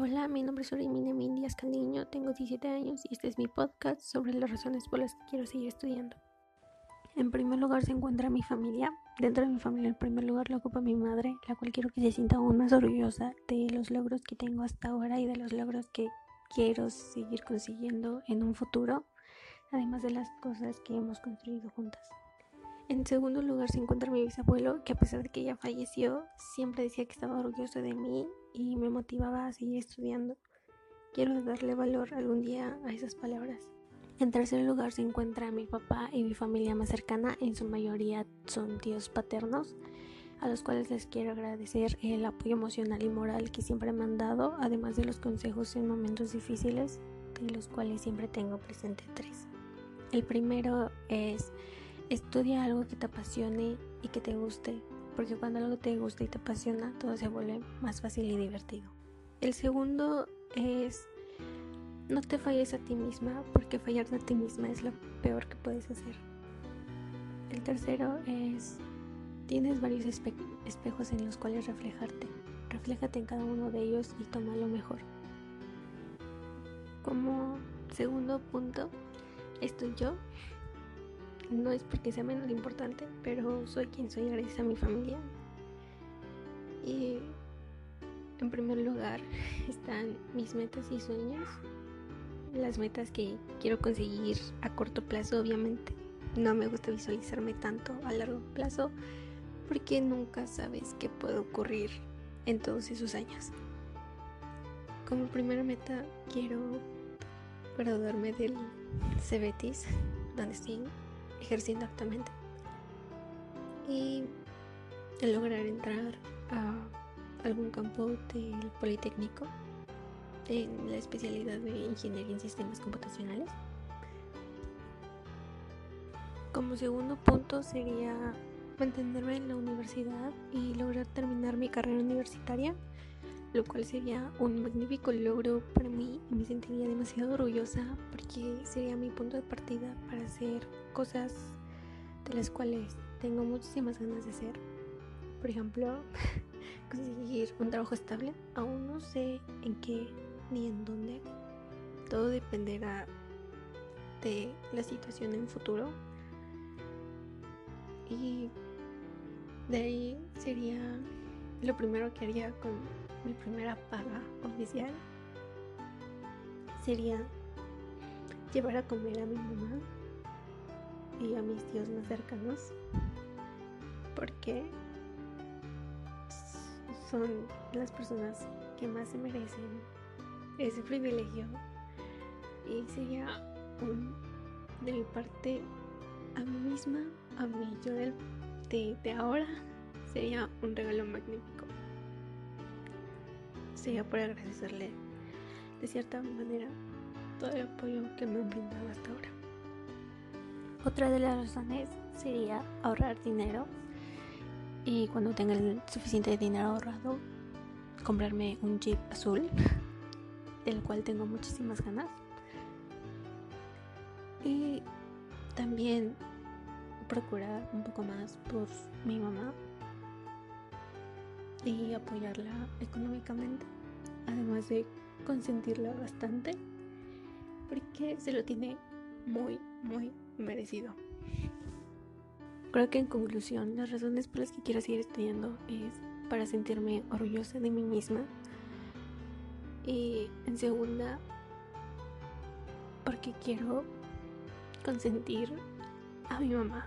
Hola, mi nombre es Orimine Mindias Candiño, tengo 17 años y este es mi podcast sobre las razones por las que quiero seguir estudiando. En primer lugar se encuentra mi familia. Dentro de mi familia, en primer lugar, lo ocupa mi madre, la cual quiero que se sienta aún más orgullosa de los logros que tengo hasta ahora y de los logros que quiero seguir consiguiendo en un futuro, además de las cosas que hemos construido juntas. En segundo lugar se encuentra mi bisabuelo, que a pesar de que ya falleció, siempre decía que estaba orgulloso de mí y me motivaba a seguir estudiando. Quiero darle valor algún día a esas palabras. En tercer lugar se encuentra mi papá y mi familia más cercana, en su mayoría son tíos paternos, a los cuales les quiero agradecer el apoyo emocional y moral que siempre me han dado, además de los consejos en momentos difíciles, de los cuales siempre tengo presente tres. El primero es Estudia algo que te apasione y que te guste, porque cuando algo te gusta y te apasiona, todo se vuelve más fácil y divertido. El segundo es no te falles a ti misma, porque fallarte a ti misma es lo peor que puedes hacer. El tercero es tienes varios espejos en los cuales reflejarte. Refléjate en cada uno de ellos y toma lo mejor. Como segundo punto, estoy yo no es porque sea menos importante, pero soy quien soy gracias a mi familia. Y en primer lugar están mis metas y sueños. Las metas que quiero conseguir a corto plazo, obviamente. No me gusta visualizarme tanto a largo plazo porque nunca sabes qué puede ocurrir en todos esos años. Como primera meta quiero graduarme del Cebetis, donde estoy ejerciendo actualmente. Y lograr entrar a algún campo del Politécnico en la especialidad de Ingeniería en Sistemas Computacionales. Como segundo punto sería mantenerme en la universidad y lograr terminar mi carrera universitaria, lo cual sería un magnífico logro para mí y me sentiría demasiado orgullosa porque sería mi punto de partida para hacer cosas de las cuales tengo muchísimas ganas de hacer. Por ejemplo, conseguir un trabajo estable. Aún no sé en qué ni en dónde. Todo dependerá de la situación en futuro. Y de ahí sería lo primero que haría con mi primera paga oficial. Sería llevar a comer a mi mamá y a mis tíos más cercanos porque son las personas que más se merecen ese privilegio y sería de mi parte a mí misma, a mí yo de, de ahora sería un regalo magnífico. Sería por agradecerle de cierta manera todo el apoyo que me han brindado hasta ahora. Otra de las razones sería ahorrar dinero y cuando tenga el suficiente dinero ahorrado, comprarme un Jeep azul, del cual tengo muchísimas ganas. Y también procurar un poco más por mi mamá y apoyarla económicamente, además de consentirla bastante, porque se lo tiene muy, muy merecido. Creo que en conclusión, las razones por las que quiero seguir estudiando es para sentirme orgullosa de mí misma. Y en segunda, porque quiero consentir a mi mamá.